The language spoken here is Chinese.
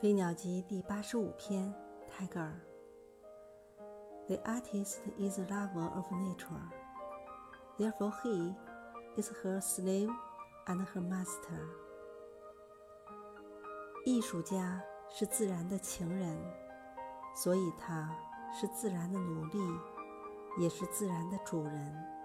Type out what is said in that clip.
《飞鸟集》第八十五篇，Tiger。The artist is a lover of nature, therefore he is her slave and her master. 艺术家是自然的情人，所以他是自然的奴隶，也是自然的主人。